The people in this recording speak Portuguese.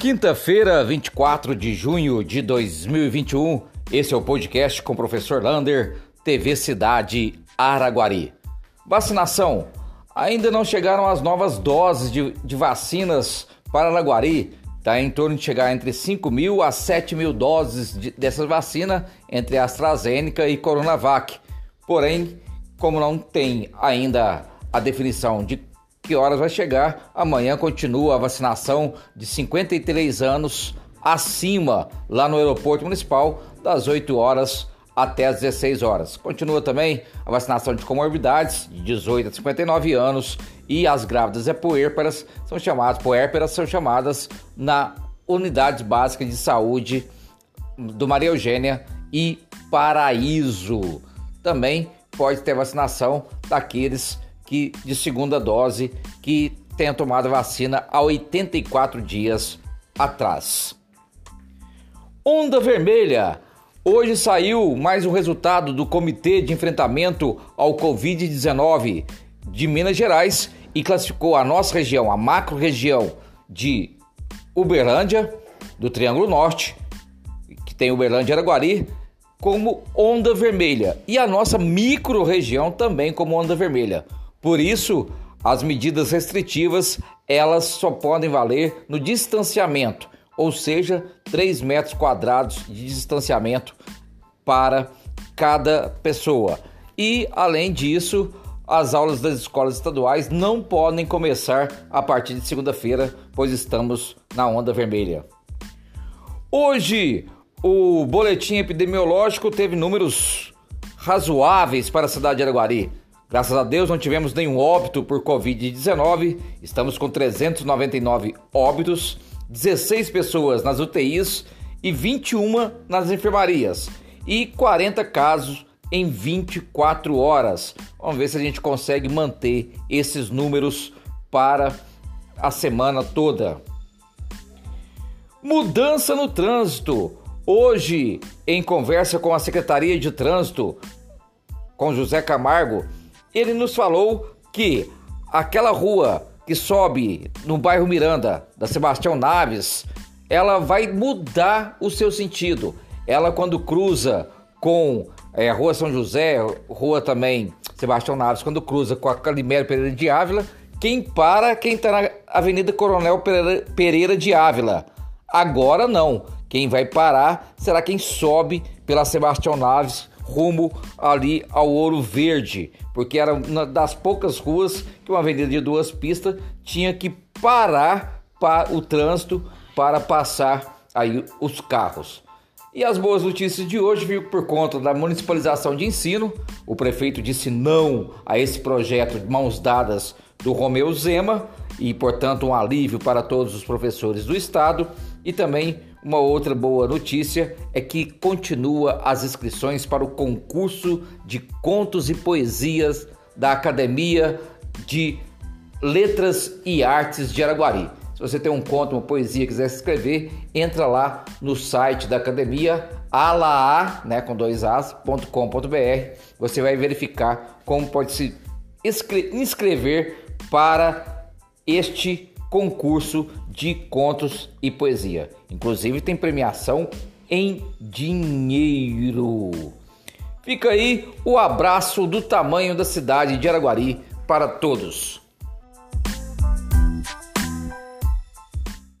Quinta-feira, 24 de junho de 2021. Esse é o podcast com o professor Lander, TV Cidade Araguari. Vacinação. Ainda não chegaram as novas doses de, de vacinas para Araguari. Está em torno de chegar entre 5 mil a 7 mil doses de, dessas vacinas entre AstraZeneca e Coronavac. Porém, como não tem ainda a definição de que horas vai chegar. Amanhã continua a vacinação de 53 anos acima lá no aeroporto municipal das 8 horas até as 16 horas. Continua também a vacinação de comorbidades de 18 a 59 anos e as grávidas e puérperas são chamadas puérperas são chamadas na unidades básicas de saúde do Maria Eugênia e Paraíso. Também pode ter vacinação daqueles que de segunda dose que tenha tomado vacina há 84 dias atrás. Onda Vermelha. Hoje saiu mais um resultado do Comitê de Enfrentamento ao Covid-19 de Minas Gerais e classificou a nossa região, a macro-região de Uberlândia, do Triângulo Norte, que tem Uberlândia e Araguari, como onda vermelha e a nossa micro-região também como onda vermelha. Por isso, as medidas restritivas elas só podem valer no distanciamento, ou seja, 3 metros quadrados de distanciamento para cada pessoa. E além disso, as aulas das escolas estaduais não podem começar a partir de segunda-feira, pois estamos na onda vermelha. Hoje, o boletim epidemiológico teve números razoáveis para a cidade de Araguari. Graças a Deus não tivemos nenhum óbito por Covid-19, estamos com 399 óbitos, 16 pessoas nas UTIs e 21 nas enfermarias e 40 casos em 24 horas. Vamos ver se a gente consegue manter esses números para a semana toda. Mudança no trânsito. Hoje, em conversa com a Secretaria de Trânsito, com José Camargo, ele nos falou que aquela rua que sobe no bairro Miranda, da Sebastião Naves, ela vai mudar o seu sentido. Ela, quando cruza com é, a Rua São José, Rua também Sebastião Naves, quando cruza com a Calimero Pereira de Ávila, quem para, quem está na Avenida Coronel Pereira de Ávila. Agora não. Quem vai parar será quem sobe pela Sebastião Naves rumo ali ao Ouro Verde, porque era uma das poucas ruas que uma avenida de duas pistas tinha que parar para o trânsito para passar aí os carros. E as boas notícias de hoje viu por conta da municipalização de ensino. O prefeito disse não a esse projeto de mãos dadas do Romeu Zema e, portanto, um alívio para todos os professores do estado e também uma outra boa notícia é que continua as inscrições para o concurso de contos e poesias da Academia de Letras e Artes de Araguari. Se você tem um conto, uma poesia, quiser se inscrever, entra lá no site da academia alaa, né, com dois as.com.br. Você vai verificar como pode se inscrever para este concurso de contos e poesia. Inclusive tem premiação em dinheiro. Fica aí o abraço do tamanho da cidade de Araguari para todos.